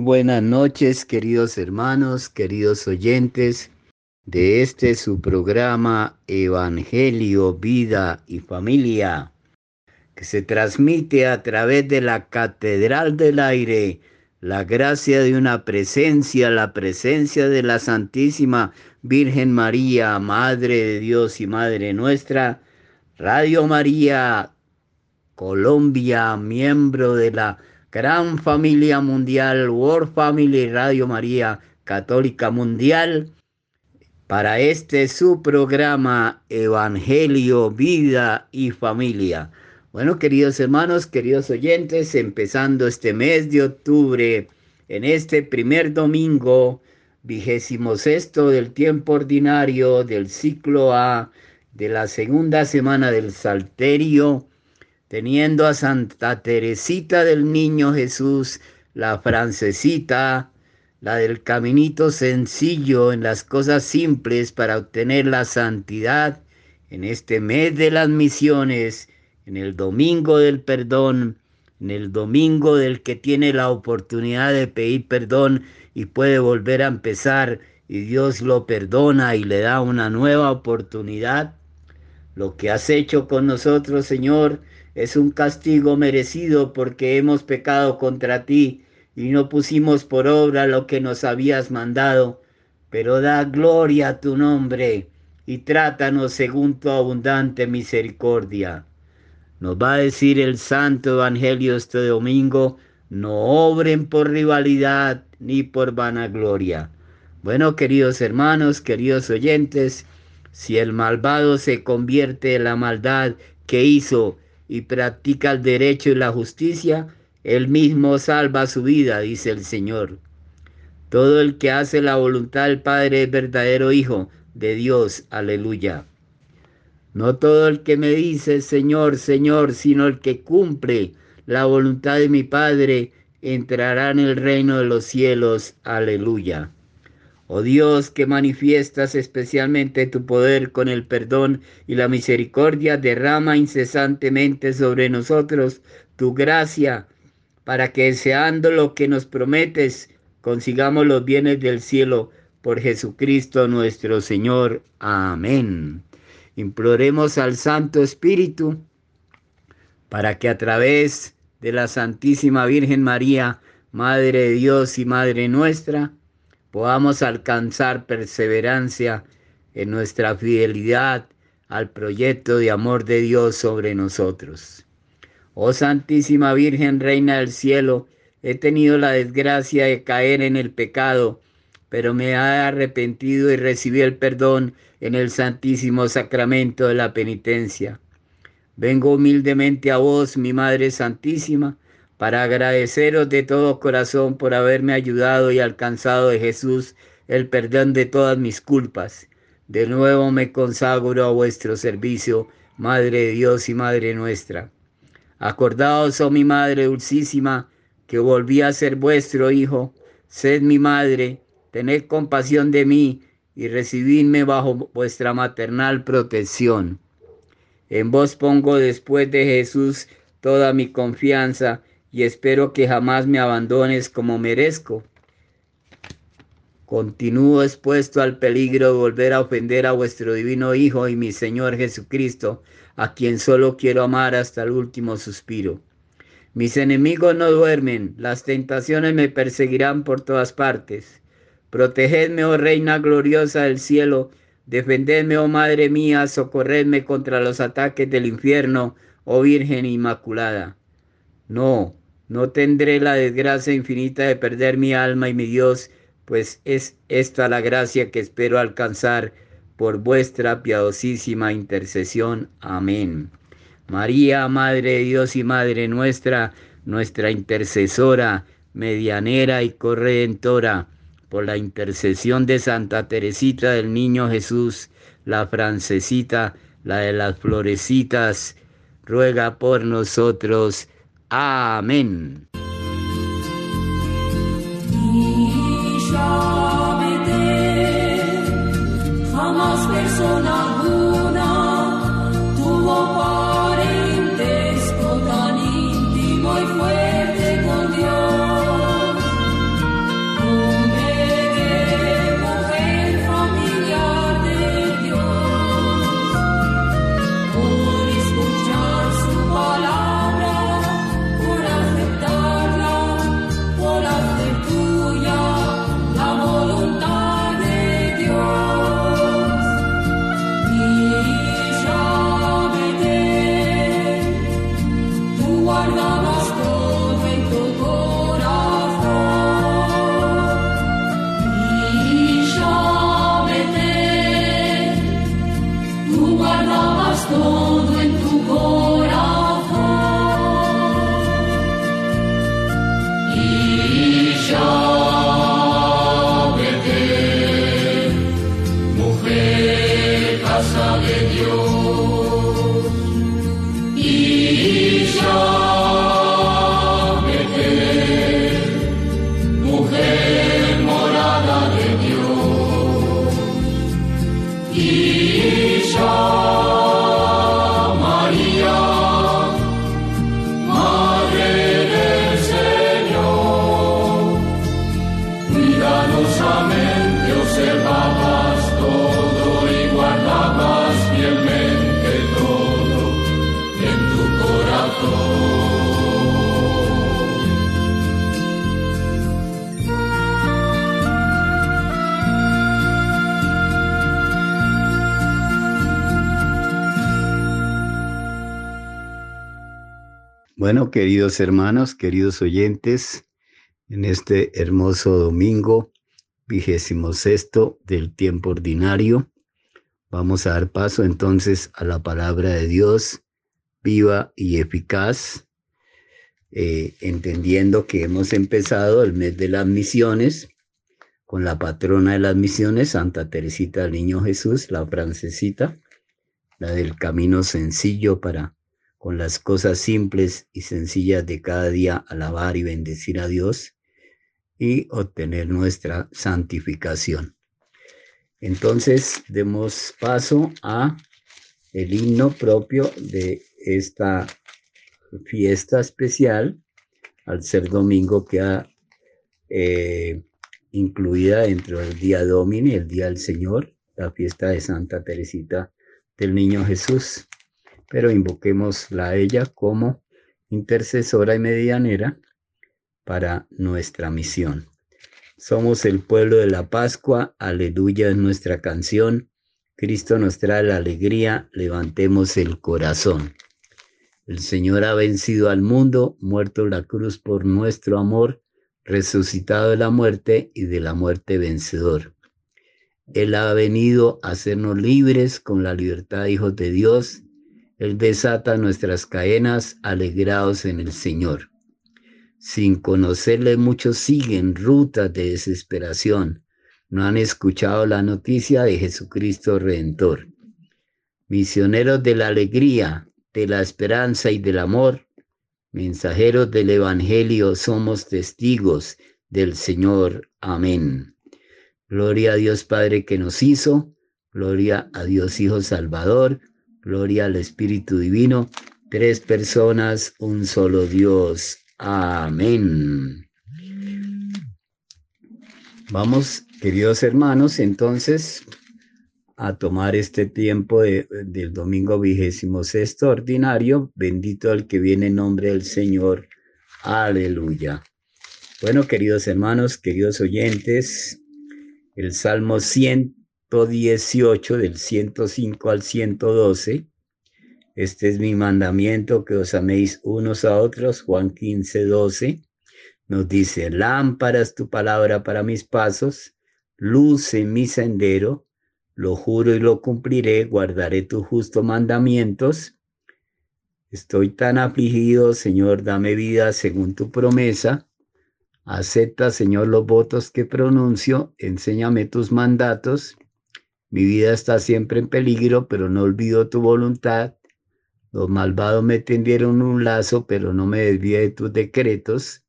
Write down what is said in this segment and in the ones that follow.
Buenas noches, queridos hermanos, queridos oyentes de este su programa Evangelio, Vida y Familia, que se transmite a través de la Catedral del Aire, la gracia de una presencia, la presencia de la Santísima Virgen María, Madre de Dios y Madre nuestra, Radio María, Colombia, miembro de la gran familia mundial, World Family Radio María Católica Mundial, para este su programa Evangelio, Vida y Familia. Bueno, queridos hermanos, queridos oyentes, empezando este mes de octubre, en este primer domingo, vigésimo sexto del tiempo ordinario del ciclo A de la segunda semana del Salterio, teniendo a Santa Teresita del Niño Jesús, la francesita, la del caminito sencillo en las cosas simples para obtener la santidad en este mes de las misiones, en el domingo del perdón, en el domingo del que tiene la oportunidad de pedir perdón y puede volver a empezar y Dios lo perdona y le da una nueva oportunidad. Lo que has hecho con nosotros, Señor, es un castigo merecido porque hemos pecado contra ti y no pusimos por obra lo que nos habías mandado, pero da gloria a tu nombre y trátanos según tu abundante misericordia. Nos va a decir el Santo Evangelio este domingo, no obren por rivalidad ni por vanagloria. Bueno, queridos hermanos, queridos oyentes, si el malvado se convierte en la maldad que hizo y practica el derecho y la justicia, él mismo salva su vida, dice el Señor. Todo el que hace la voluntad del Padre es verdadero Hijo de Dios. Aleluya. No todo el que me dice Señor, Señor, sino el que cumple la voluntad de mi Padre, entrará en el reino de los cielos. Aleluya. Oh Dios, que manifiestas especialmente tu poder con el perdón y la misericordia, derrama incesantemente sobre nosotros tu gracia para que deseando lo que nos prometes, consigamos los bienes del cielo por Jesucristo nuestro Señor. Amén. Imploremos al Santo Espíritu para que a través de la Santísima Virgen María, Madre de Dios y Madre nuestra, podamos alcanzar perseverancia en nuestra fidelidad al proyecto de amor de Dios sobre nosotros. Oh Santísima Virgen, Reina del Cielo, he tenido la desgracia de caer en el pecado, pero me he arrepentido y recibí el perdón en el Santísimo Sacramento de la Penitencia. Vengo humildemente a vos, mi Madre Santísima, para agradeceros de todo corazón por haberme ayudado y alcanzado de Jesús el perdón de todas mis culpas. De nuevo me consagro a vuestro servicio, Madre de Dios y Madre nuestra. Acordaos, oh mi Madre dulcísima, que volví a ser vuestro Hijo. Sed mi Madre, tened compasión de mí y recibidme bajo vuestra maternal protección. En vos pongo después de Jesús toda mi confianza y espero que jamás me abandones como merezco. Continúo expuesto al peligro de volver a ofender a vuestro divino Hijo y mi Señor Jesucristo, a quien solo quiero amar hasta el último suspiro. Mis enemigos no duermen, las tentaciones me perseguirán por todas partes. Protegedme, oh Reina gloriosa del cielo, defendedme, oh Madre mía, socorredme contra los ataques del infierno, oh Virgen Inmaculada. No, no tendré la desgracia infinita de perder mi alma y mi Dios, pues es esta la gracia que espero alcanzar por vuestra piadosísima intercesión. Amén. María, Madre de Dios y Madre nuestra, nuestra intercesora, medianera y corredentora, por la intercesión de Santa Teresita del Niño Jesús, la francesita, la de las florecitas, ruega por nosotros. Amén. Bueno, queridos hermanos, queridos oyentes, en este hermoso domingo, vigésimo sexto del tiempo ordinario, vamos a dar paso entonces a la palabra de Dios viva y eficaz, eh, entendiendo que hemos empezado el mes de las misiones con la patrona de las misiones, Santa Teresita del Niño Jesús, la francesita, la del camino sencillo para con las cosas simples y sencillas de cada día alabar y bendecir a Dios y obtener nuestra santificación. Entonces, demos paso a el himno propio de esta fiesta especial, al ser domingo que ha eh, incluida dentro del día Domini, el día del Señor, la fiesta de Santa Teresita del Niño Jesús pero invoquémosla a ella como intercesora y medianera para nuestra misión. Somos el pueblo de la Pascua, aleluya es nuestra canción. Cristo nos trae la alegría, levantemos el corazón. El Señor ha vencido al mundo, muerto la cruz por nuestro amor, resucitado de la muerte y de la muerte vencedor. Él ha venido a hacernos libres con la libertad hijos de Dios él desata nuestras cadenas alegrados en el Señor. Sin conocerle muchos siguen rutas de desesperación. No han escuchado la noticia de Jesucristo Redentor. Misioneros de la alegría, de la esperanza y del amor, mensajeros del Evangelio, somos testigos del Señor. Amén. Gloria a Dios Padre que nos hizo, gloria a Dios Hijo Salvador, Gloria al Espíritu Divino, tres personas, un solo Dios. Amén. Vamos, queridos hermanos, entonces a tomar este tiempo de, del domingo vigésimo sexto ordinario. Bendito el que viene en nombre del Señor. Aleluya. Bueno, queridos hermanos, queridos oyentes, el Salmo 100 118 del 105 al 112. Este es mi mandamiento, que os améis unos a otros. Juan 15, 12 nos dice, lámparas tu palabra para mis pasos, luz en mi sendero, lo juro y lo cumpliré, guardaré tus justos mandamientos. Estoy tan afligido, Señor, dame vida según tu promesa. Acepta, Señor, los votos que pronuncio, enséñame tus mandatos. Mi vida está siempre en peligro, pero no olvido tu voluntad. Los malvados me tendieron un lazo, pero no me desvié de tus decretos.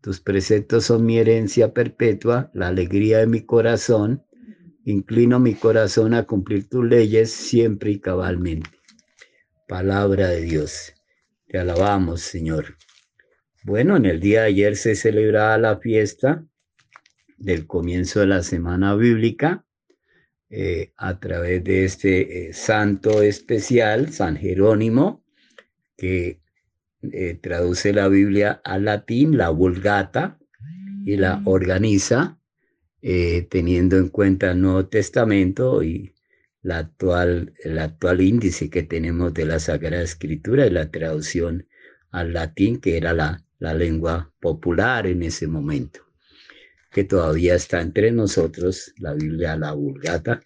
Tus preceptos son mi herencia perpetua, la alegría de mi corazón. Inclino mi corazón a cumplir tus leyes siempre y cabalmente. Palabra de Dios. Te alabamos, Señor. Bueno, en el día de ayer se celebraba la fiesta del comienzo de la semana bíblica eh, a través de este eh, santo especial, San Jerónimo, que eh, traduce la Biblia al latín, la vulgata, y la mm. organiza teniendo en cuenta el Nuevo Testamento y la actual, el actual índice que tenemos de la Sagrada Escritura y la traducción al latín, que era la, la lengua popular en ese momento que todavía está entre nosotros, la Biblia, la Vulgata,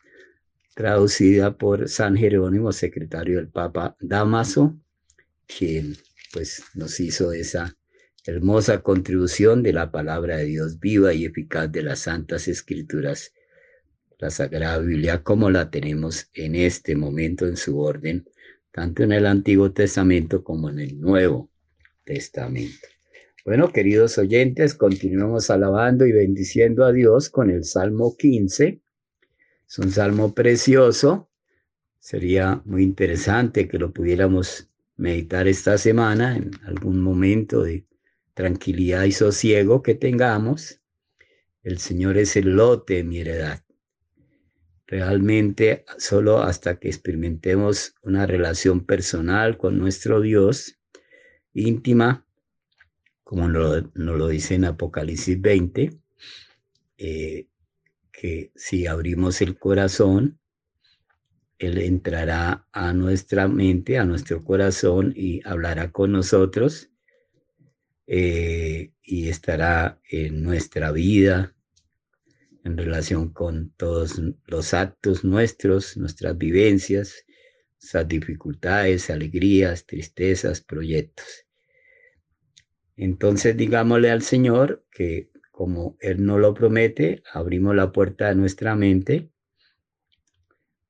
traducida por San Jerónimo, secretario del Papa Damaso, quien pues nos hizo esa hermosa contribución de la palabra de Dios viva y eficaz de las Santas Escrituras, la Sagrada Biblia como la tenemos en este momento en su orden, tanto en el Antiguo Testamento como en el Nuevo Testamento. Bueno, queridos oyentes, continuamos alabando y bendiciendo a Dios con el Salmo 15. Es un salmo precioso. Sería muy interesante que lo pudiéramos meditar esta semana en algún momento de tranquilidad y sosiego que tengamos. El Señor es el lote de mi heredad. Realmente, solo hasta que experimentemos una relación personal con nuestro Dios, íntima, como nos lo, dice en Apocalipsis 20, eh, que si abrimos el corazón, Él entrará a nuestra mente, a nuestro corazón y hablará con nosotros eh, y estará en nuestra vida en relación con todos los actos nuestros, nuestras vivencias, nuestras dificultades, alegrías, tristezas, proyectos. Entonces digámosle al Señor que como Él no lo promete, abrimos la puerta de nuestra mente.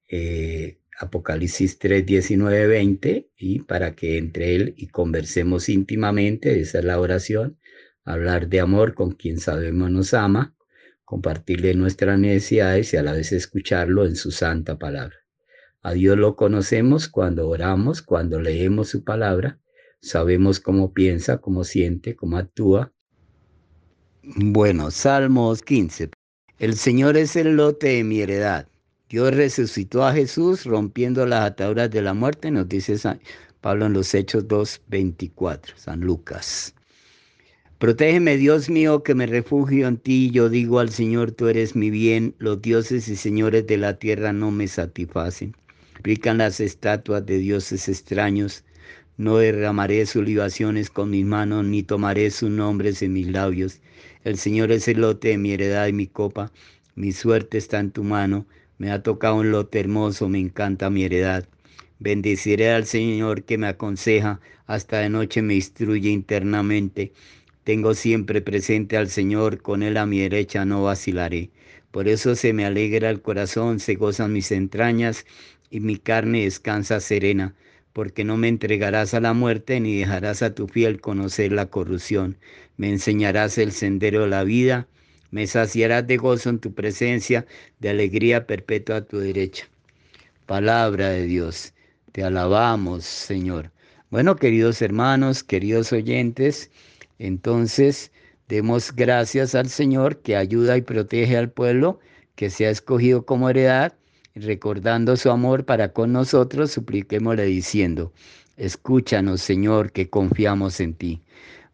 Eh, Apocalipsis 3, 19, 20, y para que entre Él y conversemos íntimamente, esa es la oración, hablar de amor con quien sabemos nos ama, compartirle nuestras necesidades y a la vez escucharlo en su santa palabra. A Dios lo conocemos cuando oramos, cuando leemos su palabra Sabemos cómo piensa, cómo siente, cómo actúa. Bueno, Salmos 15. El Señor es el lote de mi heredad. Dios resucitó a Jesús rompiendo las ataduras de la muerte, nos dice Pablo en los Hechos 2, 24, San Lucas. Protégeme, Dios mío, que me refugio en ti. Yo digo al Señor, tú eres mi bien. Los dioses y señores de la tierra no me satisfacen. Aplican las estatuas de dioses extraños. No derramaré sus libaciones con mis manos, ni tomaré sus nombres en mis labios. El Señor es el lote de mi heredad y mi copa. Mi suerte está en tu mano. Me ha tocado un lote hermoso, me encanta mi heredad. Bendeciré al Señor que me aconseja, hasta de noche me instruye internamente. Tengo siempre presente al Señor, con Él a mi derecha no vacilaré. Por eso se me alegra el corazón, se gozan mis entrañas y mi carne descansa serena porque no me entregarás a la muerte ni dejarás a tu fiel conocer la corrupción. Me enseñarás el sendero de la vida, me saciarás de gozo en tu presencia, de alegría perpetua a tu derecha. Palabra de Dios, te alabamos, Señor. Bueno, queridos hermanos, queridos oyentes, entonces demos gracias al Señor que ayuda y protege al pueblo que se ha escogido como heredad recordando su amor para con nosotros, supliquémosle diciendo, escúchanos Señor, que confiamos en ti.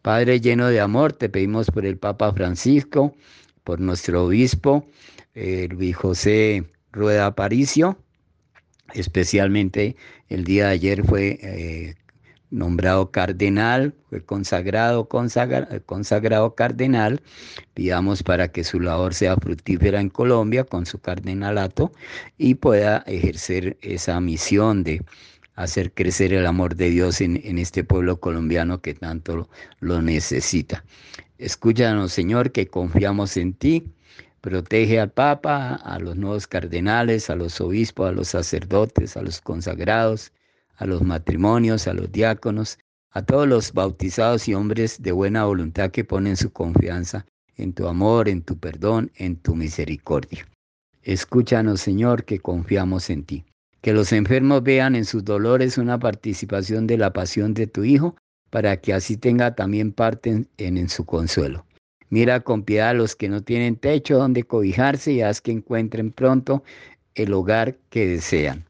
Padre lleno de amor, te pedimos por el Papa Francisco, por nuestro obispo, Luis José Rueda Aparicio, especialmente el día de ayer fue eh, nombrado cardenal, fue consagrado, consagra, consagrado cardenal. Pidamos para que su labor sea fructífera en Colombia con su cardenalato y pueda ejercer esa misión de hacer crecer el amor de Dios en, en este pueblo colombiano que tanto lo necesita. Escúchanos, Señor, que confiamos en ti. Protege al Papa, a los nuevos cardenales, a los obispos, a los sacerdotes, a los consagrados, a los matrimonios, a los diáconos, a todos los bautizados y hombres de buena voluntad que ponen su confianza en tu amor, en tu perdón, en tu misericordia. Escúchanos, Señor, que confiamos en ti. Que los enfermos vean en sus dolores una participación de la pasión de tu Hijo, para que así tenga también parte en, en, su consuelo. Mira con piedad a los que no tienen techo donde cobijarse y haz que encuentren pronto el hogar que desean.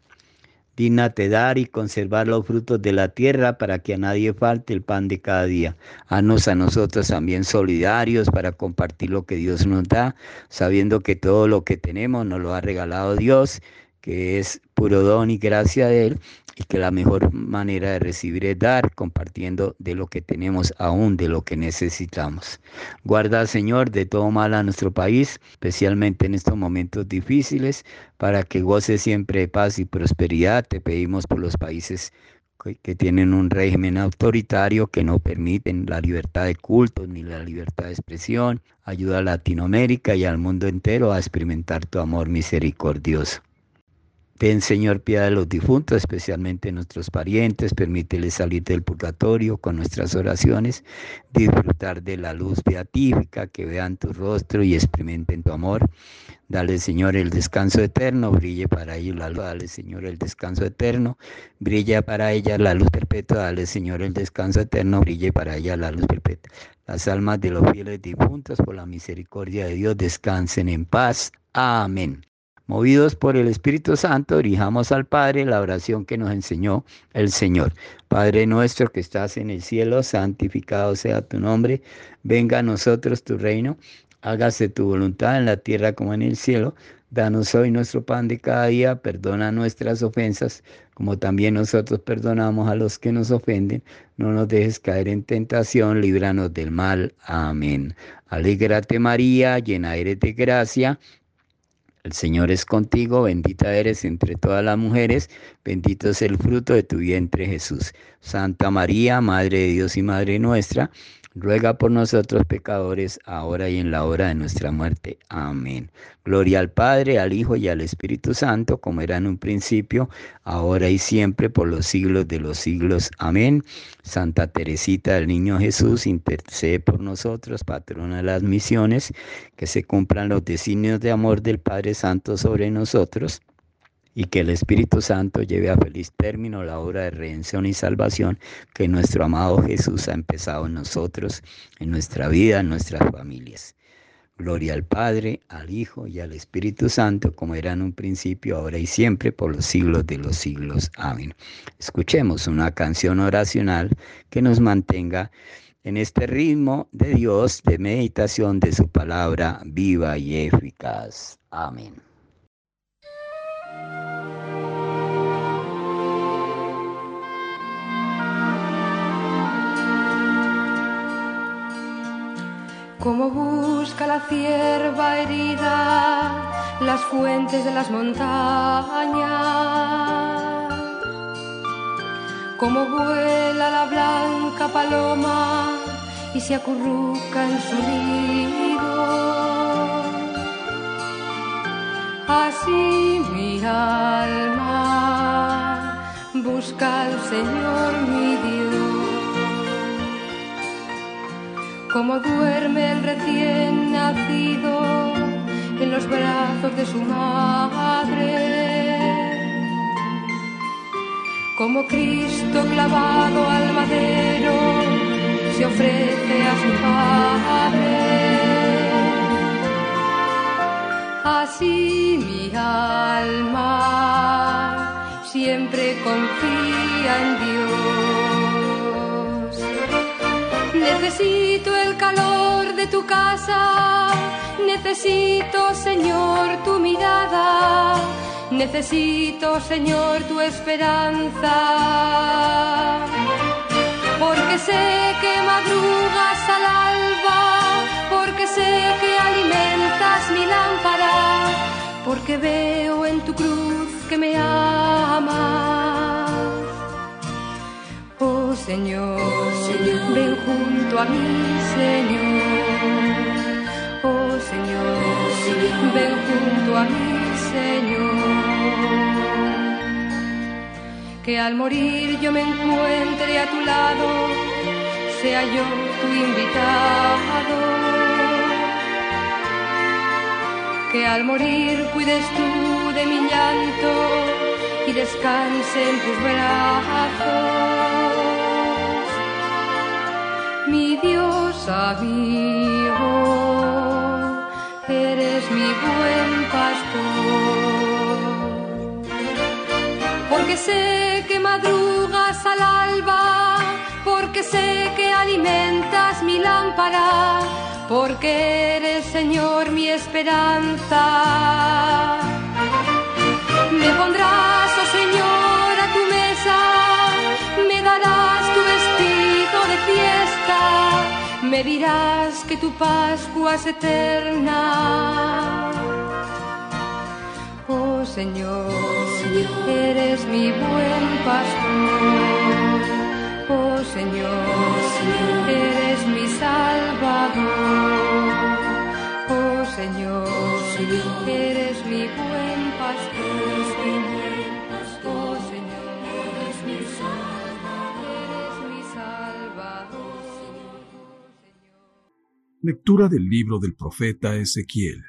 Dígnate dar y conservar los frutos de la tierra para que a nadie falte el pan de cada día. Haznos a nosotros también solidarios para compartir lo que Dios nos da, sabiendo que todo lo que tenemos nos lo ha regalado Dios, que es puro don y gracia de Él, y que la mejor manera de recibir es dar, compartiendo de lo que tenemos aún de lo que necesitamos. Guarda, Señor, de todo mal a nuestro país, especialmente en estos momentos difíciles, para que goce siempre de paz y prosperidad. Te pedimos por los países que tienen un régimen autoritario que no permiten la libertad de culto ni la libertad de expresión. Ayuda a Latinoamérica y al mundo entero a experimentar tu amor misericordioso. Ten, Señor, piedad de los difuntos, especialmente nuestros parientes. Permíteles salir del purgatorio con nuestras oraciones, disfrutar de la luz beatífica, que vean tu rostro y experimenten tu amor. Dale, Señor, el descanso eterno, brille para ellos la luz. Dale, Señor, el descanso eterno, brilla para ella la luz perpetua. Dale, Señor, el descanso eterno, brille para ella la luz perpetua. Las almas de los fieles difuntos, por la misericordia de Dios, descansen en paz. Amén. Movidos por el Espíritu Santo, dirijamos al Padre la oración que nos enseñó el Señor. Padre nuestro que estás en el cielo, santificado sea tu nombre, venga a nosotros tu reino, hágase tu voluntad en la tierra como en el cielo. Danos hoy nuestro pan de cada día, perdona nuestras ofensas, como también nosotros perdonamos a los que nos ofenden. No nos dejes caer en tentación, líbranos del mal. Amén. Alégrate María, llena eres de gracia. El Señor es contigo, bendita eres entre todas las mujeres, bendito es el fruto de tu vientre Jesús. Santa María, Madre de Dios y Madre nuestra, ruega por nosotros pecadores, ahora y en la hora de nuestra muerte. Amén. Gloria al Padre, al Hijo y al Espíritu Santo, como era en un principio, ahora y siempre, por los siglos de los siglos. Amén. Santa Teresita del Niño Jesús, intercede por nosotros, patrona de las misiones, que se cumplan los designios de amor del Padre Santo sobre nosotros y que el Espíritu Santo lleve a feliz término la obra de redención y salvación que nuestro amado Jesús ha empezado en nosotros, en nuestra vida, en nuestras familias. Gloria al Padre, al Hijo y al Espíritu Santo, como era en un principio, ahora y siempre, por los siglos de los siglos. Amén. Escuchemos una canción oracional que nos mantenga en este ritmo de Dios, de meditación de su palabra viva y eficaz. Amén. Como busca la cierva herida las fuentes de las montañas. Como vuela la blanca paloma y se acurruca en su nido. Así mi alma busca al Señor mi Dios como duerme el recién nacido en los brazos de su madre, como Cristo clavado al madero se ofrece a su Padre. Así mi alma siempre confía en Dios. Necesito el calor de tu casa, necesito, Señor, tu mirada, necesito, Señor, tu esperanza. sé que madrugas al alba, porque sé que alimentas mi lámpara, porque veo Señor, ven junto a mí, Señor. Oh Señor, ven junto a mí, Señor que al morir yo me encuentre a tu lado, sea yo tu invitado. Que al morir cuides tú de mi llanto y descanse en tus brazos. Mi Dios amigo, eres mi buen pastor. Porque sé que madrugas al alba, porque sé que alimentas mi lámpara, porque eres Señor mi esperanza. Me dirás que tu Pascua es eterna. Oh Señor, eres mi buen pastor. Oh Señor, eres mi salvador. Oh Señor, eres mi buen pastor. Lectura del libro del profeta Ezequiel.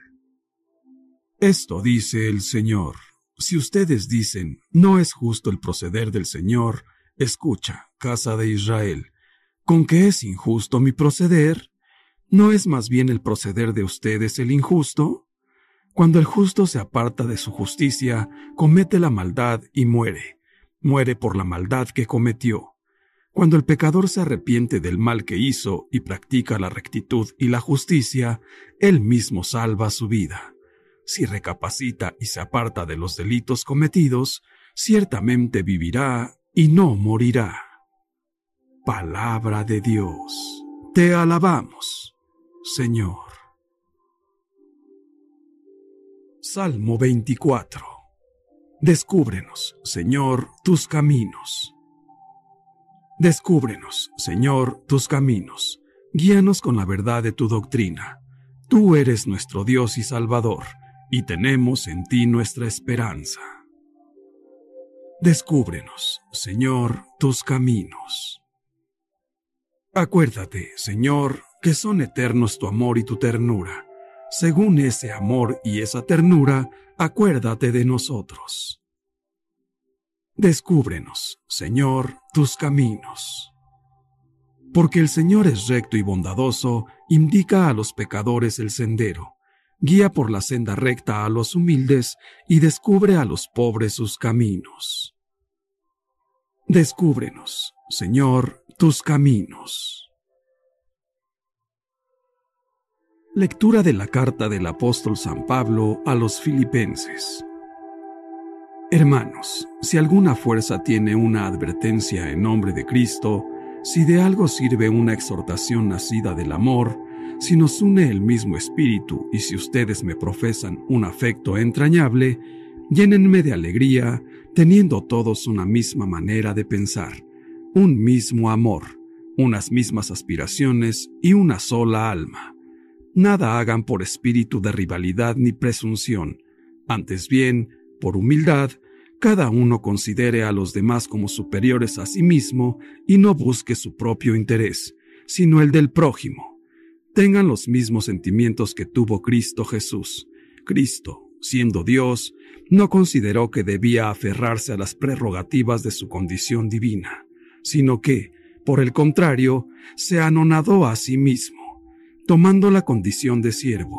Esto dice el Señor. Si ustedes dicen, no es justo el proceder del Señor, escucha, casa de Israel, ¿con qué es injusto mi proceder? ¿No es más bien el proceder de ustedes el injusto? Cuando el justo se aparta de su justicia, comete la maldad y muere. Muere por la maldad que cometió. Cuando el pecador se arrepiente del mal que hizo y practica la rectitud y la justicia, él mismo salva su vida si recapacita y se aparta de los delitos cometidos, ciertamente vivirá y no morirá. Palabra de Dios. Te alabamos, Señor. Salmo 24. Descúbrenos, Señor, tus caminos. Descúbrenos, Señor, tus caminos. Guíanos con la verdad de tu doctrina. Tú eres nuestro Dios y Salvador y tenemos en ti nuestra esperanza. Descúbrenos, Señor, tus caminos. Acuérdate, Señor, que son eternos tu amor y tu ternura. Según ese amor y esa ternura, acuérdate de nosotros. Descúbrenos, Señor, tus caminos. Porque el Señor es recto y bondadoso, indica a los pecadores el sendero guía por la senda recta a los humildes y descubre a los pobres sus caminos. Descúbrenos, Señor, tus caminos. Lectura de la carta del apóstol San Pablo a los filipenses. Hermanos, si alguna fuerza tiene una advertencia en nombre de Cristo, si de algo sirve una exhortación nacida del amor, si nos une el mismo espíritu y si ustedes me profesan un afecto entrañable, llénenme de alegría, teniendo todos una misma manera de pensar, un mismo amor, unas mismas aspiraciones y una sola alma. Nada hagan por espíritu de rivalidad ni presunción, antes bien, por humildad, cada uno considere a los demás como superiores a sí mismo y no busque su propio interés, sino el del prójimo tengan los mismos sentimientos que tuvo Cristo Jesús. Cristo, siendo Dios, no consideró que debía aferrarse a las prerrogativas de su condición divina, sino que, por el contrario, se anonadó a sí mismo, tomando la condición de siervo,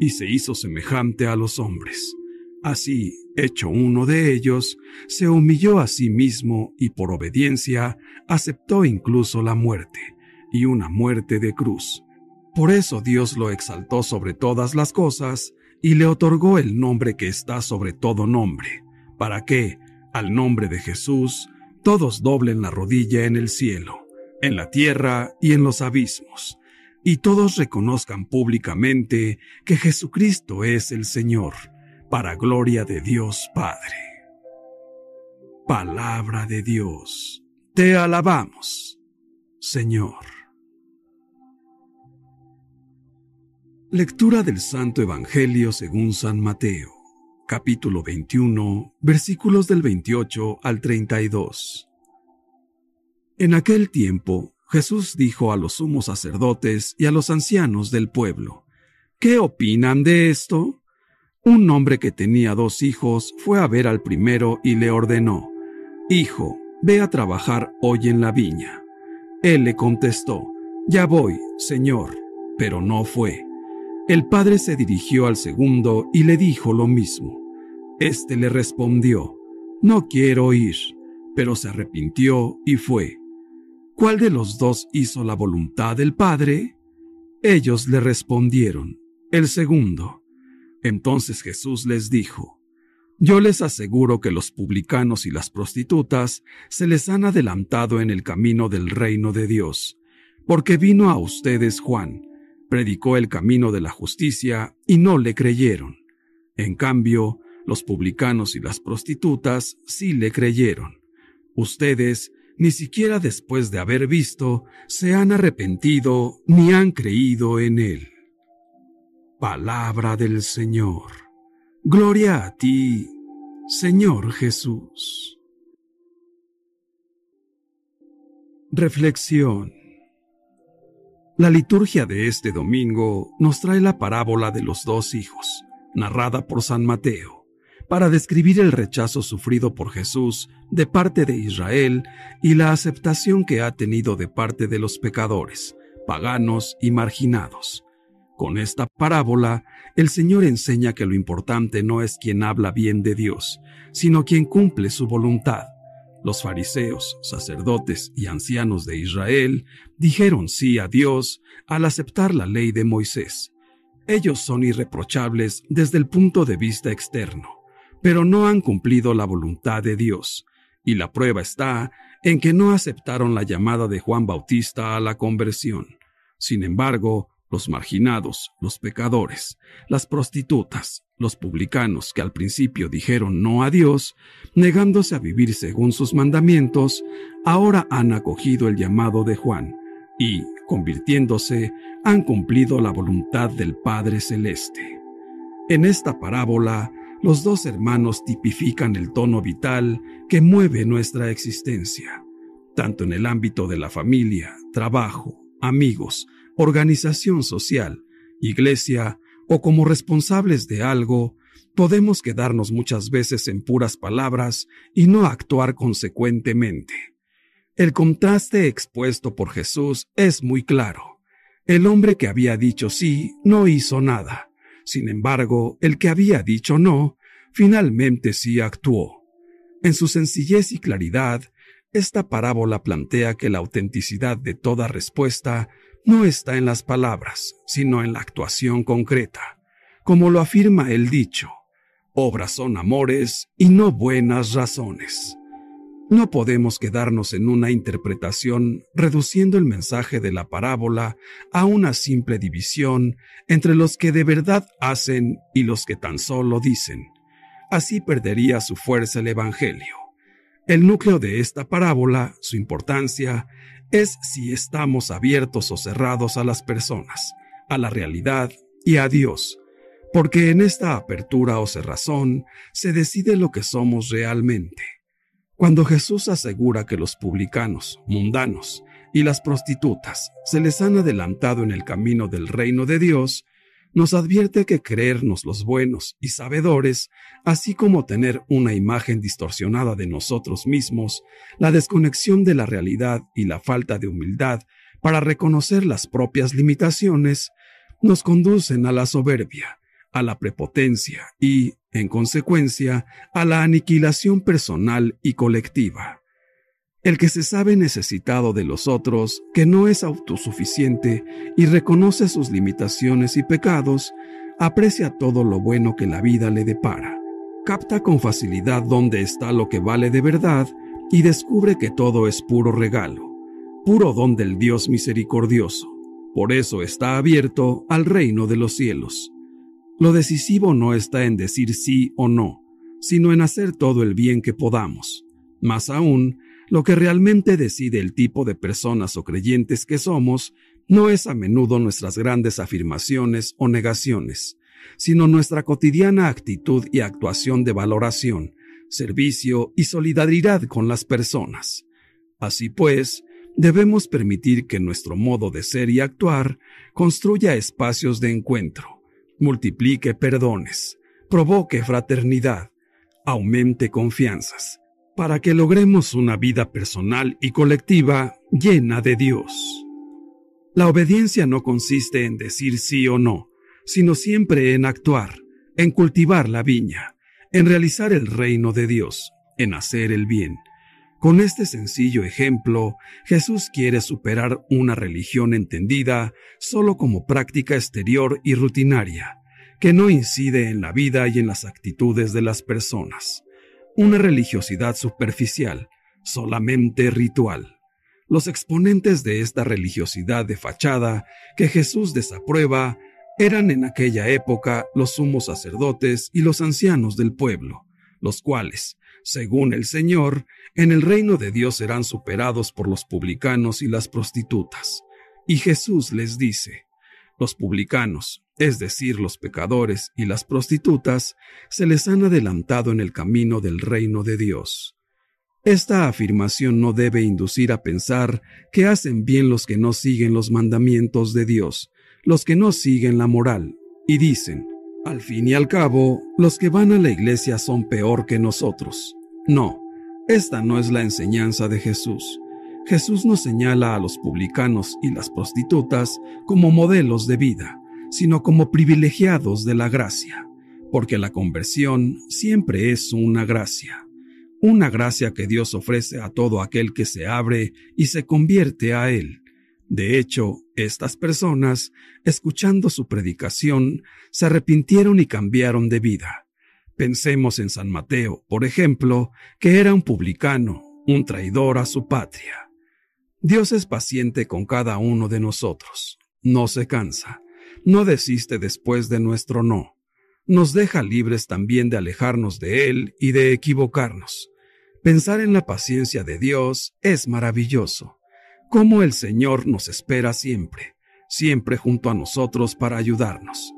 y se hizo semejante a los hombres. Así, hecho uno de ellos, se humilló a sí mismo y por obediencia aceptó incluso la muerte, y una muerte de cruz. Por eso Dios lo exaltó sobre todas las cosas y le otorgó el nombre que está sobre todo nombre, para que, al nombre de Jesús, todos doblen la rodilla en el cielo, en la tierra y en los abismos, y todos reconozcan públicamente que Jesucristo es el Señor, para gloria de Dios Padre. Palabra de Dios, te alabamos, Señor. Lectura del Santo Evangelio según San Mateo, capítulo 21, versículos del 28 al 32. En aquel tiempo, Jesús dijo a los sumos sacerdotes y a los ancianos del pueblo, ¿Qué opinan de esto? Un hombre que tenía dos hijos fue a ver al primero y le ordenó, Hijo, ve a trabajar hoy en la viña. Él le contestó, Ya voy, Señor, pero no fue. El padre se dirigió al segundo y le dijo lo mismo. Este le respondió, No quiero ir, pero se arrepintió y fue. ¿Cuál de los dos hizo la voluntad del Padre? Ellos le respondieron, el segundo. Entonces Jesús les dijo, Yo les aseguro que los publicanos y las prostitutas se les han adelantado en el camino del reino de Dios, porque vino a ustedes Juan, predicó el camino de la justicia y no le creyeron. En cambio, los publicanos y las prostitutas sí le creyeron. Ustedes ni siquiera después de haber visto, se han arrepentido ni han creído en Él. Palabra del Señor. Gloria a ti, Señor Jesús. Reflexión. La liturgia de este domingo nos trae la parábola de los dos hijos, narrada por San Mateo para describir el rechazo sufrido por Jesús de parte de Israel y la aceptación que ha tenido de parte de los pecadores, paganos y marginados. Con esta parábola, el Señor enseña que lo importante no es quien habla bien de Dios, sino quien cumple su voluntad. Los fariseos, sacerdotes y ancianos de Israel dijeron sí a Dios al aceptar la ley de Moisés. Ellos son irreprochables desde el punto de vista externo pero no han cumplido la voluntad de Dios, y la prueba está en que no aceptaron la llamada de Juan Bautista a la conversión. Sin embargo, los marginados, los pecadores, las prostitutas, los publicanos que al principio dijeron no a Dios, negándose a vivir según sus mandamientos, ahora han acogido el llamado de Juan y, convirtiéndose, han cumplido la voluntad del Padre Celeste. En esta parábola, los dos hermanos tipifican el tono vital que mueve nuestra existencia, tanto en el ámbito de la familia, trabajo, amigos, organización social, iglesia o como responsables de algo, podemos quedarnos muchas veces en puras palabras y no actuar consecuentemente. El contraste expuesto por Jesús es muy claro. El hombre que había dicho sí no hizo nada sin embargo, el que había dicho no, finalmente sí actuó. En su sencillez y claridad, esta parábola plantea que la autenticidad de toda respuesta no está en las palabras, sino en la actuación concreta. Como lo afirma el dicho, obras son amores y no buenas razones. No podemos quedarnos en una interpretación reduciendo el mensaje de la parábola a una simple división entre los que de verdad hacen y los que tan solo dicen. Así perdería su fuerza el Evangelio. El núcleo de esta parábola, su importancia, es si estamos abiertos o cerrados a las personas, a la realidad y a Dios, porque en esta apertura o cerrazón se decide lo que somos realmente. Cuando Jesús asegura que los publicanos, mundanos y las prostitutas se les han adelantado en el camino del reino de Dios, nos advierte que creernos los buenos y sabedores, así como tener una imagen distorsionada de nosotros mismos, la desconexión de la realidad y la falta de humildad para reconocer las propias limitaciones, nos conducen a la soberbia, a la prepotencia y, en consecuencia, a la aniquilación personal y colectiva. El que se sabe necesitado de los otros, que no es autosuficiente y reconoce sus limitaciones y pecados, aprecia todo lo bueno que la vida le depara, capta con facilidad dónde está lo que vale de verdad y descubre que todo es puro regalo. puro don del Dios misericordioso. Por eso está abierto al reino de los cielos. Lo decisivo no está en decir sí o no, sino en hacer todo el bien que podamos. Más aún, lo que realmente decide el tipo de personas o creyentes que somos no es a menudo nuestras grandes afirmaciones o negaciones, sino nuestra cotidiana actitud y actuación de valoración, servicio y solidaridad con las personas. Así pues, debemos permitir que nuestro modo de ser y actuar construya espacios de encuentro, multiplique perdones, provoque fraternidad, aumente confianzas, para que logremos una vida personal y colectiva llena de Dios. La obediencia no consiste en decir sí o no, sino siempre en actuar, en cultivar la viña, en realizar el reino de Dios, en hacer el bien. Con este sencillo ejemplo, Jesús quiere superar una religión entendida solo como práctica exterior y rutinaria, que no incide en la vida y en las actitudes de las personas una religiosidad superficial, solamente ritual. Los exponentes de esta religiosidad de fachada que Jesús desaprueba eran en aquella época los sumos sacerdotes y los ancianos del pueblo, los cuales, según el Señor, en el reino de Dios serán superados por los publicanos y las prostitutas. Y Jesús les dice, los publicanos, es decir, los pecadores y las prostitutas, se les han adelantado en el camino del reino de Dios. Esta afirmación no debe inducir a pensar que hacen bien los que no siguen los mandamientos de Dios, los que no siguen la moral, y dicen, al fin y al cabo, los que van a la iglesia son peor que nosotros. No, esta no es la enseñanza de Jesús. Jesús nos señala a los publicanos y las prostitutas como modelos de vida, sino como privilegiados de la gracia, porque la conversión siempre es una gracia, una gracia que Dios ofrece a todo aquel que se abre y se convierte a Él. De hecho, estas personas, escuchando su predicación, se arrepintieron y cambiaron de vida. Pensemos en San Mateo, por ejemplo, que era un publicano, un traidor a su patria. Dios es paciente con cada uno de nosotros, no se cansa, no desiste después de nuestro no. Nos deja libres también de alejarnos de Él y de equivocarnos. Pensar en la paciencia de Dios es maravilloso. Como el Señor nos espera siempre, siempre junto a nosotros para ayudarnos,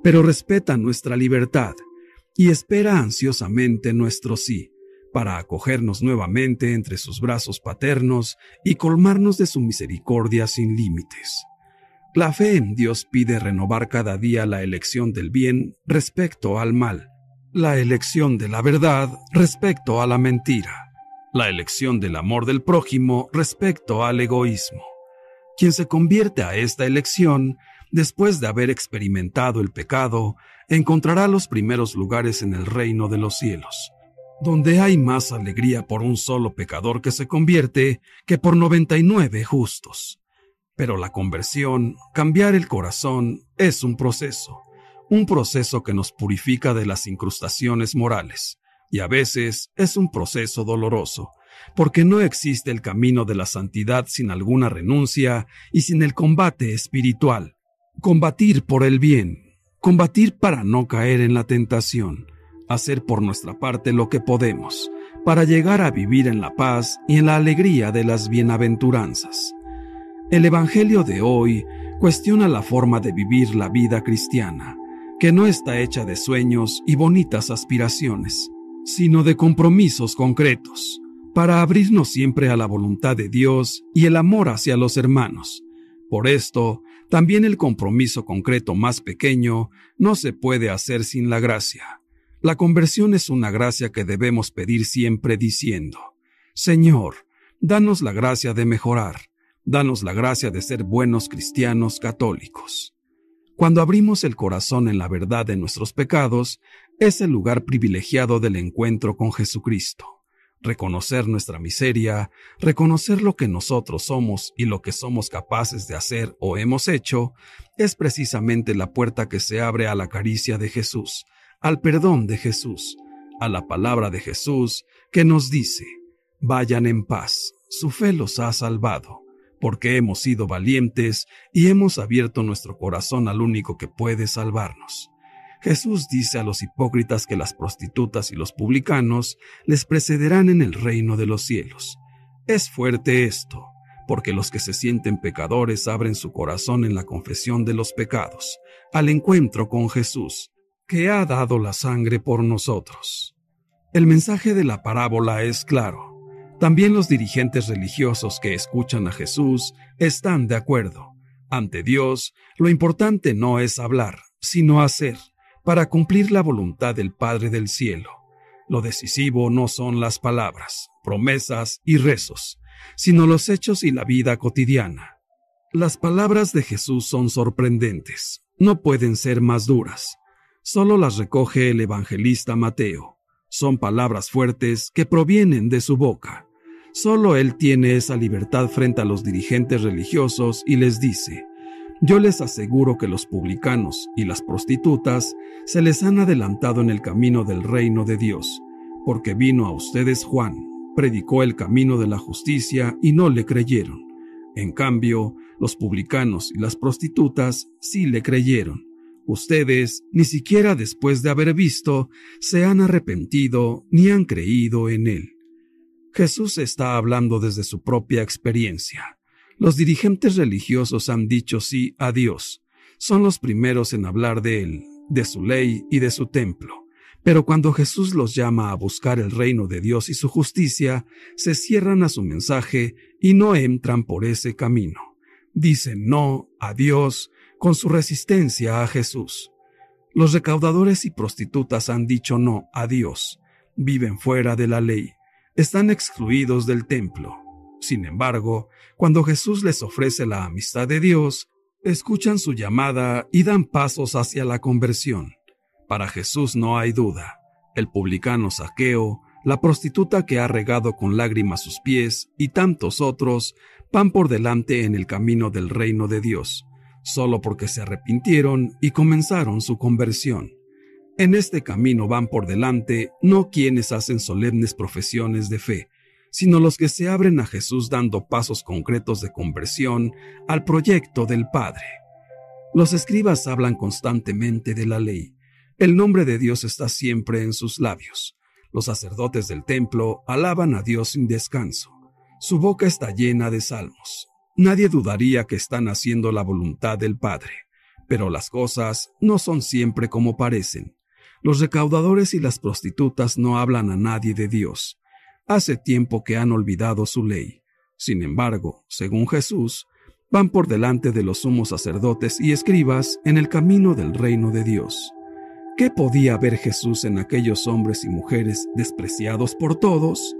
pero respeta nuestra libertad y espera ansiosamente nuestro sí, para acogernos nuevamente entre sus brazos paternos y colmarnos de su misericordia sin límites. La fe en Dios pide renovar cada día la elección del bien respecto al mal, la elección de la verdad respecto a la mentira, la elección del amor del prójimo respecto al egoísmo. Quien se convierte a esta elección, después de haber experimentado el pecado, encontrará los primeros lugares en el reino de los cielos, donde hay más alegría por un solo pecador que se convierte que por noventa y nueve justos. Pero la conversión, cambiar el corazón, es un proceso, un proceso que nos purifica de las incrustaciones morales, y a veces es un proceso doloroso, porque no existe el camino de la santidad sin alguna renuncia y sin el combate espiritual. Combatir por el bien, combatir para no caer en la tentación, hacer por nuestra parte lo que podemos, para llegar a vivir en la paz y en la alegría de las bienaventuranzas. El Evangelio de hoy cuestiona la forma de vivir la vida cristiana, que no está hecha de sueños y bonitas aspiraciones, sino de compromisos concretos, para abrirnos siempre a la voluntad de Dios y el amor hacia los hermanos. Por esto, también el compromiso concreto más pequeño no se puede hacer sin la gracia. La conversión es una gracia que debemos pedir siempre diciendo, Señor, danos la gracia de mejorar Danos la gracia de ser buenos cristianos católicos. Cuando abrimos el corazón en la verdad de nuestros pecados, es el lugar privilegiado del encuentro con Jesucristo. Reconocer nuestra miseria, reconocer lo que nosotros somos y lo que somos capaces de hacer o hemos hecho, es precisamente la puerta que se abre a la caricia de Jesús, al perdón de Jesús, a la palabra de Jesús que nos dice, vayan en paz, su fe los ha salvado porque hemos sido valientes y hemos abierto nuestro corazón al único que puede salvarnos. Jesús dice a los hipócritas que las prostitutas y los publicanos les precederán en el reino de los cielos. Es fuerte esto, porque los que se sienten pecadores abren su corazón en la confesión de los pecados, al encuentro con Jesús, que ha dado la sangre por nosotros. El mensaje de la parábola es claro. También los dirigentes religiosos que escuchan a Jesús están de acuerdo. Ante Dios, lo importante no es hablar, sino hacer, para cumplir la voluntad del Padre del Cielo. Lo decisivo no son las palabras, promesas y rezos, sino los hechos y la vida cotidiana. Las palabras de Jesús son sorprendentes, no pueden ser más duras. Solo las recoge el evangelista Mateo. Son palabras fuertes que provienen de su boca. Solo él tiene esa libertad frente a los dirigentes religiosos y les dice, yo les aseguro que los publicanos y las prostitutas se les han adelantado en el camino del reino de Dios, porque vino a ustedes Juan, predicó el camino de la justicia y no le creyeron. En cambio, los publicanos y las prostitutas sí le creyeron. Ustedes, ni siquiera después de haber visto, se han arrepentido ni han creído en él. Jesús está hablando desde su propia experiencia. Los dirigentes religiosos han dicho sí a Dios. Son los primeros en hablar de Él, de su ley y de su templo. Pero cuando Jesús los llama a buscar el reino de Dios y su justicia, se cierran a su mensaje y no entran por ese camino. Dicen no a Dios con su resistencia a Jesús. Los recaudadores y prostitutas han dicho no a Dios. Viven fuera de la ley. Están excluidos del templo. Sin embargo, cuando Jesús les ofrece la amistad de Dios, escuchan su llamada y dan pasos hacia la conversión. Para Jesús no hay duda. El publicano Saqueo, la prostituta que ha regado con lágrimas sus pies y tantos otros van por delante en el camino del reino de Dios, solo porque se arrepintieron y comenzaron su conversión. En este camino van por delante no quienes hacen solemnes profesiones de fe, sino los que se abren a Jesús dando pasos concretos de conversión al proyecto del Padre. Los escribas hablan constantemente de la ley, el nombre de Dios está siempre en sus labios. Los sacerdotes del templo alaban a Dios sin descanso. Su boca está llena de salmos. Nadie dudaría que están haciendo la voluntad del Padre. Pero las cosas no son siempre como parecen. Los recaudadores y las prostitutas no hablan a nadie de Dios. Hace tiempo que han olvidado su ley. Sin embargo, según Jesús, van por delante de los sumos sacerdotes y escribas en el camino del reino de Dios. ¿Qué podía ver Jesús en aquellos hombres y mujeres despreciados por todos?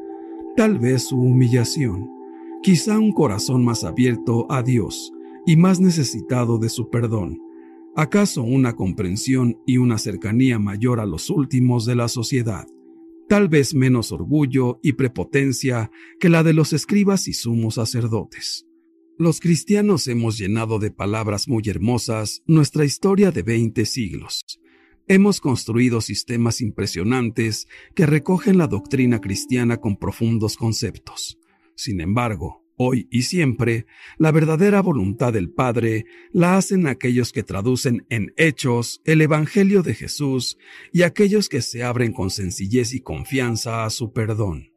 Tal vez su humillación, quizá un corazón más abierto a Dios y más necesitado de su perdón, acaso una comprensión y una cercanía mayor a los últimos de la sociedad, tal vez menos orgullo y prepotencia que la de los escribas y sumos sacerdotes. Los cristianos hemos llenado de palabras muy hermosas nuestra historia de veinte siglos, Hemos construido sistemas impresionantes que recogen la doctrina cristiana con profundos conceptos. Sin embargo, hoy y siempre, la verdadera voluntad del Padre la hacen aquellos que traducen en hechos el Evangelio de Jesús y aquellos que se abren con sencillez y confianza a su perdón.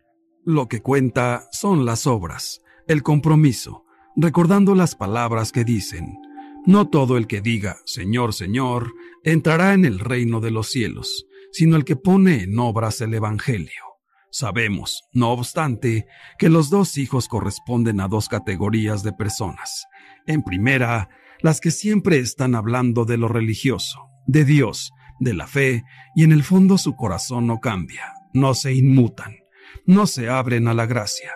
Lo que cuenta son las obras, el compromiso, recordando las palabras que dicen, no todo el que diga, Señor, Señor, entrará en el reino de los cielos, sino el que pone en obras el Evangelio. Sabemos, no obstante, que los dos hijos corresponden a dos categorías de personas. En primera, las que siempre están hablando de lo religioso, de Dios, de la fe, y en el fondo su corazón no cambia, no se inmutan, no se abren a la gracia.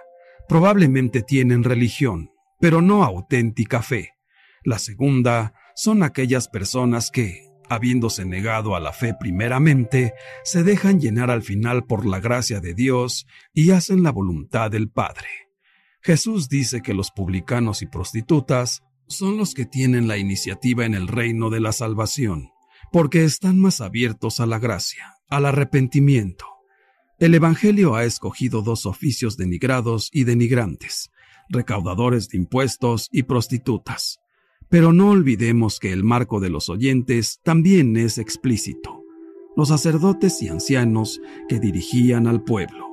Probablemente tienen religión, pero no auténtica fe. La segunda son aquellas personas que, habiéndose negado a la fe primeramente, se dejan llenar al final por la gracia de Dios y hacen la voluntad del Padre. Jesús dice que los publicanos y prostitutas son los que tienen la iniciativa en el reino de la salvación, porque están más abiertos a la gracia, al arrepentimiento. El Evangelio ha escogido dos oficios denigrados y denigrantes, recaudadores de impuestos y prostitutas. Pero no olvidemos que el marco de los oyentes también es explícito. Los sacerdotes y ancianos que dirigían al pueblo.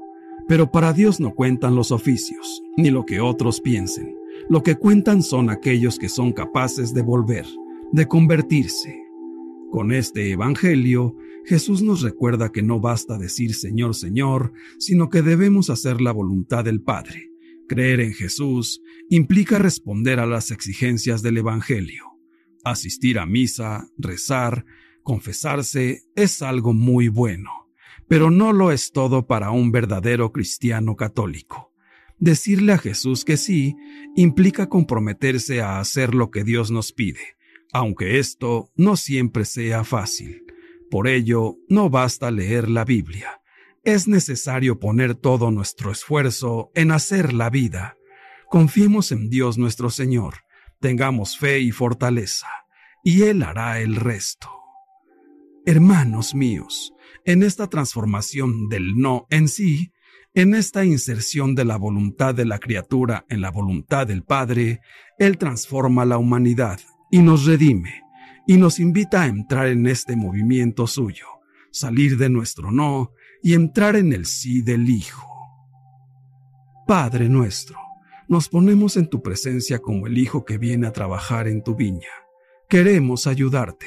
Pero para Dios no cuentan los oficios, ni lo que otros piensen. Lo que cuentan son aquellos que son capaces de volver, de convertirse. Con este Evangelio, Jesús nos recuerda que no basta decir Señor, Señor, sino que debemos hacer la voluntad del Padre Creer en Jesús implica responder a las exigencias del Evangelio. Asistir a misa, rezar, confesarse es algo muy bueno, pero no lo es todo para un verdadero cristiano católico. Decirle a Jesús que sí implica comprometerse a hacer lo que Dios nos pide, aunque esto no siempre sea fácil. Por ello, no basta leer la Biblia es necesario poner todo nuestro esfuerzo en hacer la vida. Confiemos en Dios nuestro Señor, tengamos fe y fortaleza, y Él hará el resto. Hermanos míos, en esta transformación del no en sí, en esta inserción de la voluntad de la criatura en la voluntad del Padre, Él transforma la humanidad y nos redime, y nos invita a entrar en este movimiento suyo, salir de nuestro no y entrar en el sí del Hijo. Padre nuestro, nos ponemos en tu presencia como el Hijo que viene a trabajar en tu viña. Queremos ayudarte,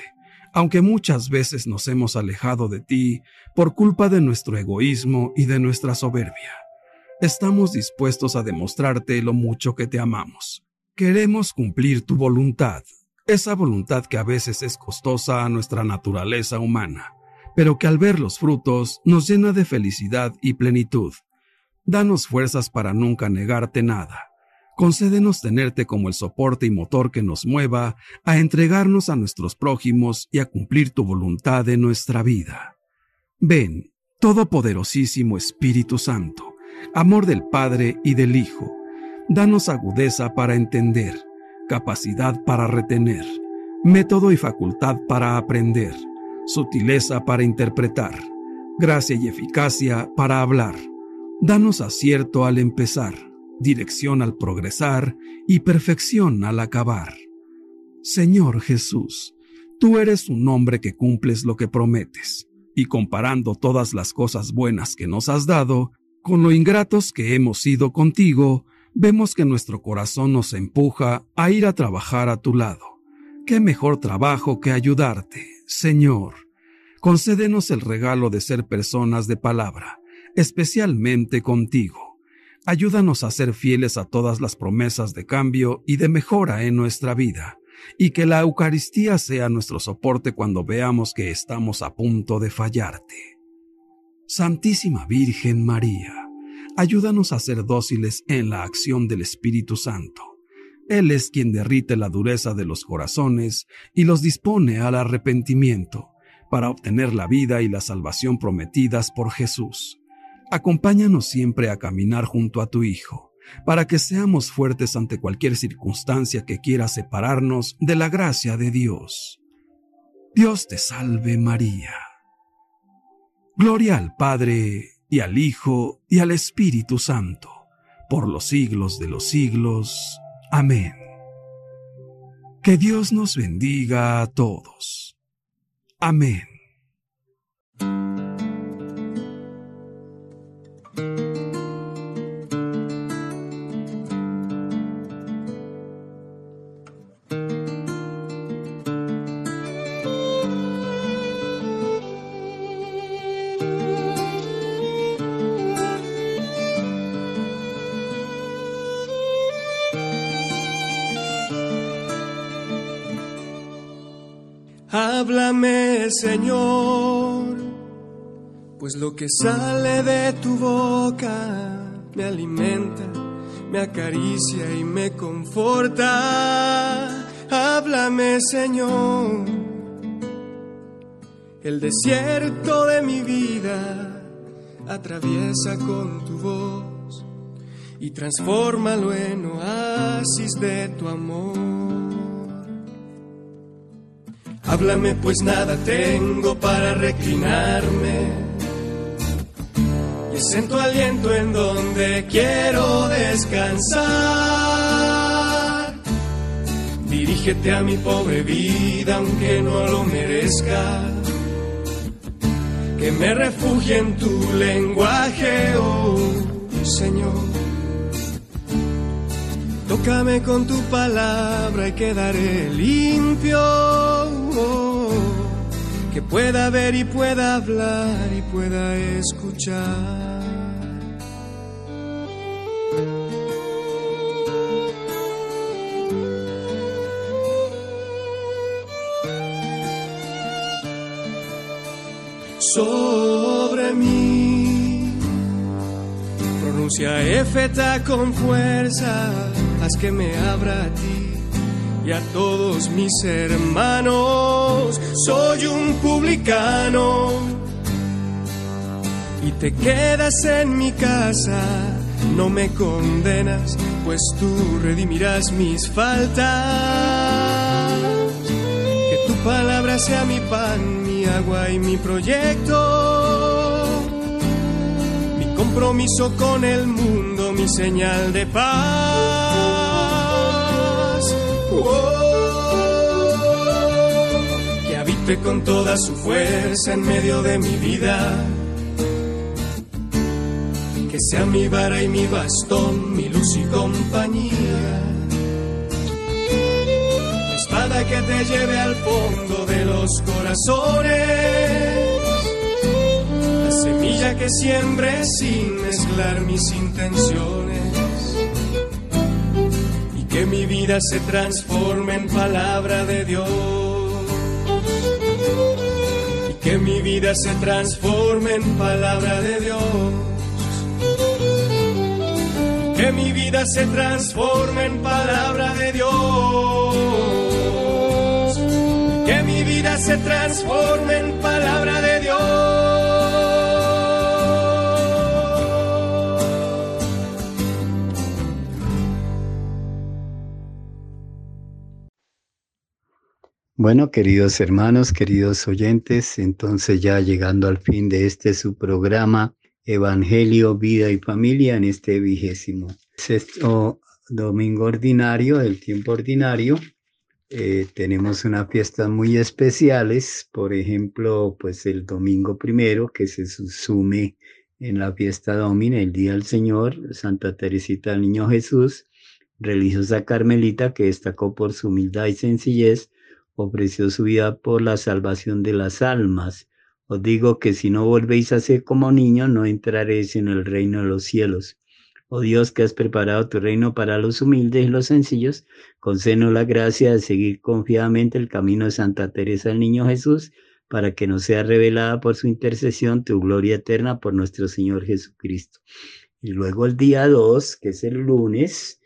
aunque muchas veces nos hemos alejado de ti por culpa de nuestro egoísmo y de nuestra soberbia. Estamos dispuestos a demostrarte lo mucho que te amamos. Queremos cumplir tu voluntad, esa voluntad que a veces es costosa a nuestra naturaleza humana pero que al ver los frutos nos llena de felicidad y plenitud. Danos fuerzas para nunca negarte nada. Concédenos tenerte como el soporte y motor que nos mueva a entregarnos a nuestros prójimos y a cumplir tu voluntad en nuestra vida. Ven, Todopoderosísimo Espíritu Santo, amor del Padre y del Hijo, danos agudeza para entender, capacidad para retener, método y facultad para aprender sutileza para interpretar, gracia y eficacia para hablar. Danos acierto al empezar, dirección al progresar y perfección al acabar. Señor Jesús, tú eres un hombre que cumples lo que prometes, y comparando todas las cosas buenas que nos has dado, con lo ingratos que hemos sido contigo, vemos que nuestro corazón nos empuja a ir a trabajar a tu lado. ¿Qué mejor trabajo que ayudarte? Señor, concédenos el regalo de ser personas de palabra, especialmente contigo. Ayúdanos a ser fieles a todas las promesas de cambio y de mejora en nuestra vida, y que la Eucaristía sea nuestro soporte cuando veamos que estamos a punto de fallarte. Santísima Virgen María, ayúdanos a ser dóciles en la acción del Espíritu Santo. Él es quien derrite la dureza de los corazones y los dispone al arrepentimiento para obtener la vida y la salvación prometidas por Jesús. Acompáñanos siempre a caminar junto a tu Hijo, para que seamos fuertes ante cualquier circunstancia que quiera separarnos de la gracia de Dios. Dios te salve María. Gloria al Padre, y al Hijo, y al Espíritu Santo, por los siglos de los siglos. Amén. Que Dios nos bendiga a todos. Amén. Señor, pues lo que sale de tu boca me alimenta, me acaricia y me conforta. Háblame, Señor. El desierto de mi vida atraviesa con tu voz y transfórmalo en oasis de tu amor. Háblame pues nada tengo para reclinarme Y es aliento en donde quiero descansar. Dirígete a mi pobre vida aunque no lo merezca. Que me refugie en tu lenguaje, oh Señor. Tócame con tu palabra y quedaré limpio. Que pueda ver y pueda hablar y pueda escuchar. Sobre mí pronuncia efeta con fuerza haz que me abra a ti y a todos mis hermanos. Soy un publicano y te quedas en mi casa. No me condenas, pues tú redimirás mis faltas. Que tu palabra sea mi pan, mi agua y mi proyecto. Mi compromiso con el mundo, mi señal de paz. Que habite con toda su fuerza en medio de mi vida. Que sea mi vara y mi bastón, mi luz y compañía. Espada que te lleve al fondo de los corazones. La semilla que siembre sin mezclar mis intenciones que mi vida se transforme en palabra de Dios. Y que mi vida se transforme en palabra de Dios. Que mi vida se transforme en palabra de Dios. Que mi vida se transforme en palabra de Dios. Bueno, queridos hermanos, queridos oyentes, entonces ya llegando al fin de este su programa Evangelio, Vida y Familia en este vigésimo sexto domingo ordinario, el tiempo ordinario, eh, tenemos unas fiestas muy especiales, por ejemplo, pues el domingo primero que se sume en la fiesta domina, el Día del Señor, Santa Teresita del Niño Jesús, religiosa carmelita que destacó por su humildad y sencillez, ofreció su vida por la salvación de las almas. Os digo que si no volvéis a ser como niños, no entraréis en el reino de los cielos. Oh Dios, que has preparado tu reino para los humildes y los sencillos, concédenos la gracia de seguir confiadamente el camino de Santa Teresa del Niño Jesús, para que nos sea revelada por su intercesión tu gloria eterna por nuestro Señor Jesucristo. Y luego el día 2, que es el lunes,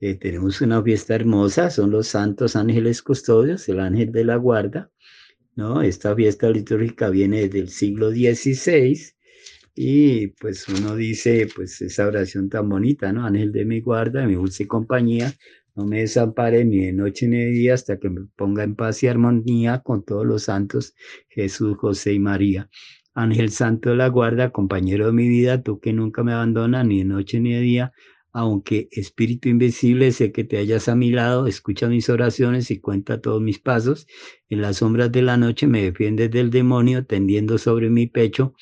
eh, tenemos una fiesta hermosa, son los santos ángeles custodios, el ángel de la guarda, ¿no? Esta fiesta litúrgica viene del siglo XVI y pues uno dice, pues esa oración tan bonita, ¿no? Ángel de mi guarda, mi dulce compañía, no me desampare ni de noche ni de día hasta que me ponga en paz y armonía con todos los santos, Jesús, José y María. Ángel Santo de la Guarda, compañero de mi vida, tú que nunca me abandonas ni de noche ni de día, aunque Espíritu Invisible, sé que te hayas a mi lado, escucha mis oraciones y cuenta todos mis pasos. En las sombras de la noche me defiendes del demonio, tendiendo sobre mi pecho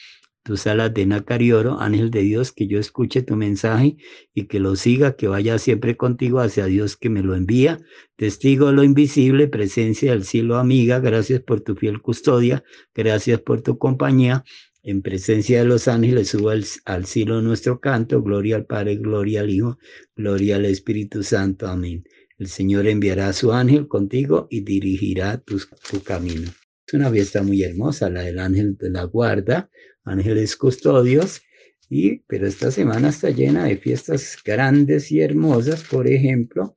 tus alas de nácar oro, ángel de Dios, que yo escuche tu mensaje y que lo siga, que vaya siempre contigo hacia Dios que me lo envía. Testigo de lo invisible, presencia del cielo amiga, gracias por tu fiel custodia, gracias por tu compañía. En presencia de los ángeles suba al, cielo nuestro canto, gloria al Padre, gloria al Hijo, gloria al Espíritu Santo. Amén. El Señor enviará a su ángel contigo y dirigirá tu, tu camino. Es una fiesta muy hermosa, la del ángel de la guarda, ángeles custodios, y, pero esta semana está llena de fiestas grandes y hermosas. Por ejemplo,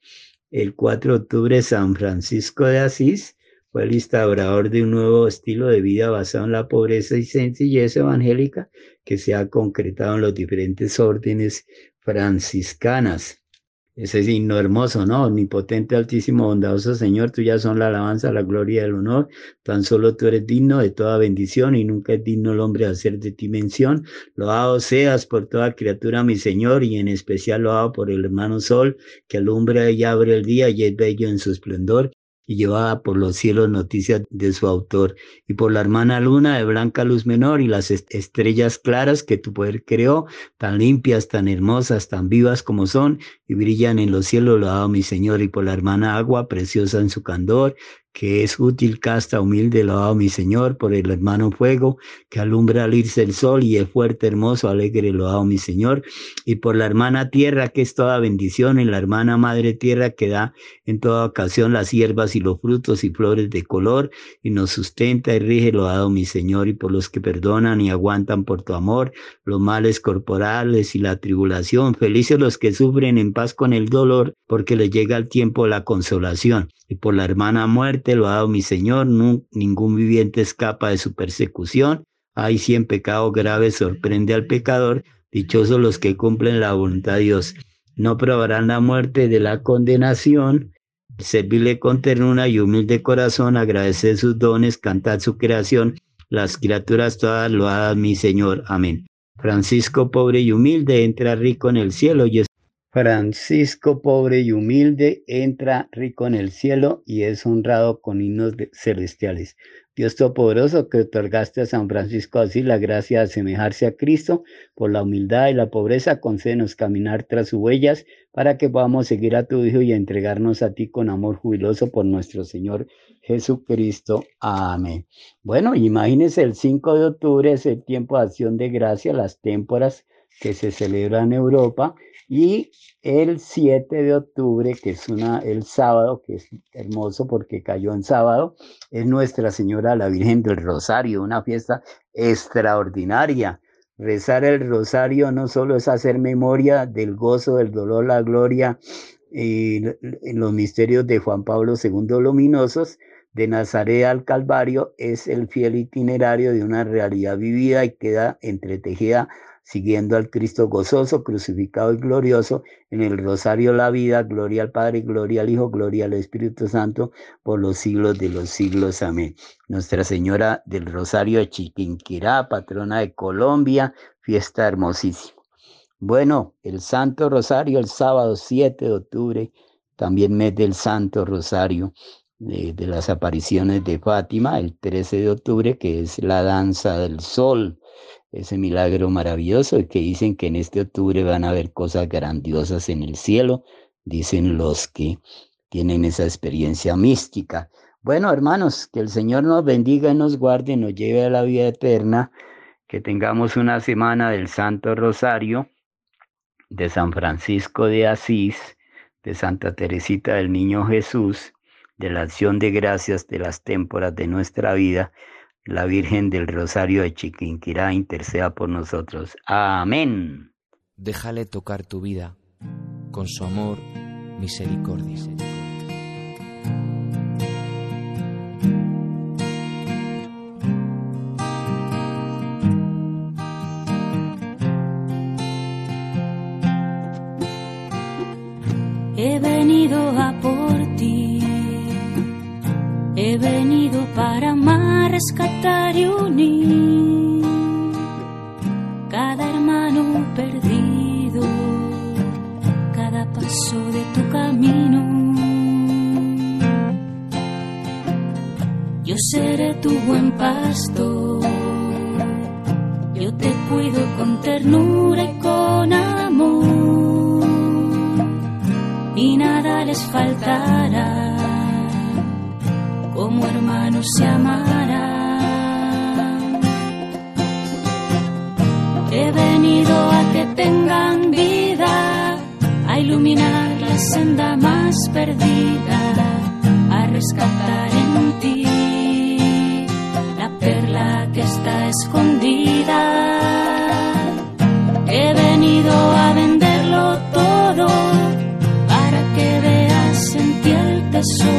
el 4 de octubre San Francisco de Asís, fue el instaurador de un nuevo estilo de vida basado en la pobreza y sencillez evangélica que se ha concretado en los diferentes órdenes franciscanas. Ese es himno hermoso, ¿no? Omnipotente, altísimo, bondadoso Señor, tuya son la alabanza, la gloria y el honor. Tan solo tú eres digno de toda bendición y nunca es digno el hombre hacer de ti mención. Loado seas por toda criatura, mi Señor, y en especial lo hago por el hermano Sol, que alumbra y abre el día y es bello en su esplendor y llevaba por los cielos noticias de su autor, y por la hermana luna de blanca luz menor y las estrellas claras que tu poder creó, tan limpias, tan hermosas, tan vivas como son, y brillan en los cielos, lo ha dado mi Señor, y por la hermana agua, preciosa en su candor, que es útil, casta, humilde, lo dado mi Señor, por el hermano fuego, que alumbra al irse el sol y es fuerte, hermoso, alegre, lo dado mi Señor, y por la hermana tierra, que es toda bendición, y la hermana madre tierra, que da en toda ocasión las hierbas y los frutos y flores de color, y nos sustenta y rige, lo dado mi Señor, y por los que perdonan y aguantan por tu amor, los males corporales y la tribulación, felices los que sufren en paz con el dolor, porque les llega el tiempo la consolación, y por la hermana muerte, lo ha dado mi Señor, ningún viviente escapa de su persecución. Hay cien pecados graves sorprende al pecador, dichosos los que cumplen la voluntad de Dios. No probarán la muerte de la condenación, servirle con ternura y humilde corazón, agradecer sus dones, cantar su creación, las criaturas todas lo ha dado mi Señor. Amén. Francisco, pobre y humilde, entra rico en el cielo y Francisco, pobre y humilde, entra rico en el cielo y es honrado con himnos celestiales. Dios Todopoderoso, que otorgaste a San Francisco así la gracia de asemejarse a Cristo por la humildad y la pobreza, concédenos caminar tras sus huellas para que podamos seguir a tu Hijo y entregarnos a ti con amor jubiloso por nuestro Señor Jesucristo. Amén. Bueno, imagínense, el 5 de octubre es el tiempo de acción de gracia, las témporas que se celebran en Europa y el 7 de octubre, que es una, el sábado, que es hermoso porque cayó en sábado, es Nuestra Señora la Virgen del Rosario, una fiesta extraordinaria. Rezar el rosario no solo es hacer memoria del gozo, del dolor, la gloria y los misterios de Juan Pablo II luminosos, de Nazaret al Calvario, es el fiel itinerario de una realidad vivida y queda entretejida siguiendo al Cristo gozoso, crucificado y glorioso, en el rosario la vida, gloria al Padre, gloria al Hijo, gloria al Espíritu Santo, por los siglos de los siglos. Amén. Nuestra Señora del Rosario de Chiquinquirá, patrona de Colombia, fiesta hermosísima. Bueno, el Santo Rosario, el sábado 7 de octubre, también mes del Santo Rosario. De, de las apariciones de Fátima, el 13 de octubre, que es la danza del sol, ese milagro maravilloso y que dicen que en este octubre van a haber cosas grandiosas en el cielo, dicen los que tienen esa experiencia mística. Bueno, hermanos, que el Señor nos bendiga y nos guarde nos lleve a la vida eterna, que tengamos una semana del Santo Rosario, de San Francisco de Asís, de Santa Teresita del Niño Jesús, de la acción de gracias de las témporas de nuestra vida la Virgen del Rosario de Chiquinquirá interceda por nosotros. Amén. Déjale tocar tu vida con su amor, misericordia. Rescatar y unir cada hermano perdido, cada paso de tu camino. Yo seré tu buen pastor, yo te cuido con ternura y con amor, y nada les faltará como hermanos se amarán. He venido a que tengan vida, a iluminar la senda más perdida, a rescatar en ti la perla que está escondida. He venido a venderlo todo para que veas en ti el tesoro,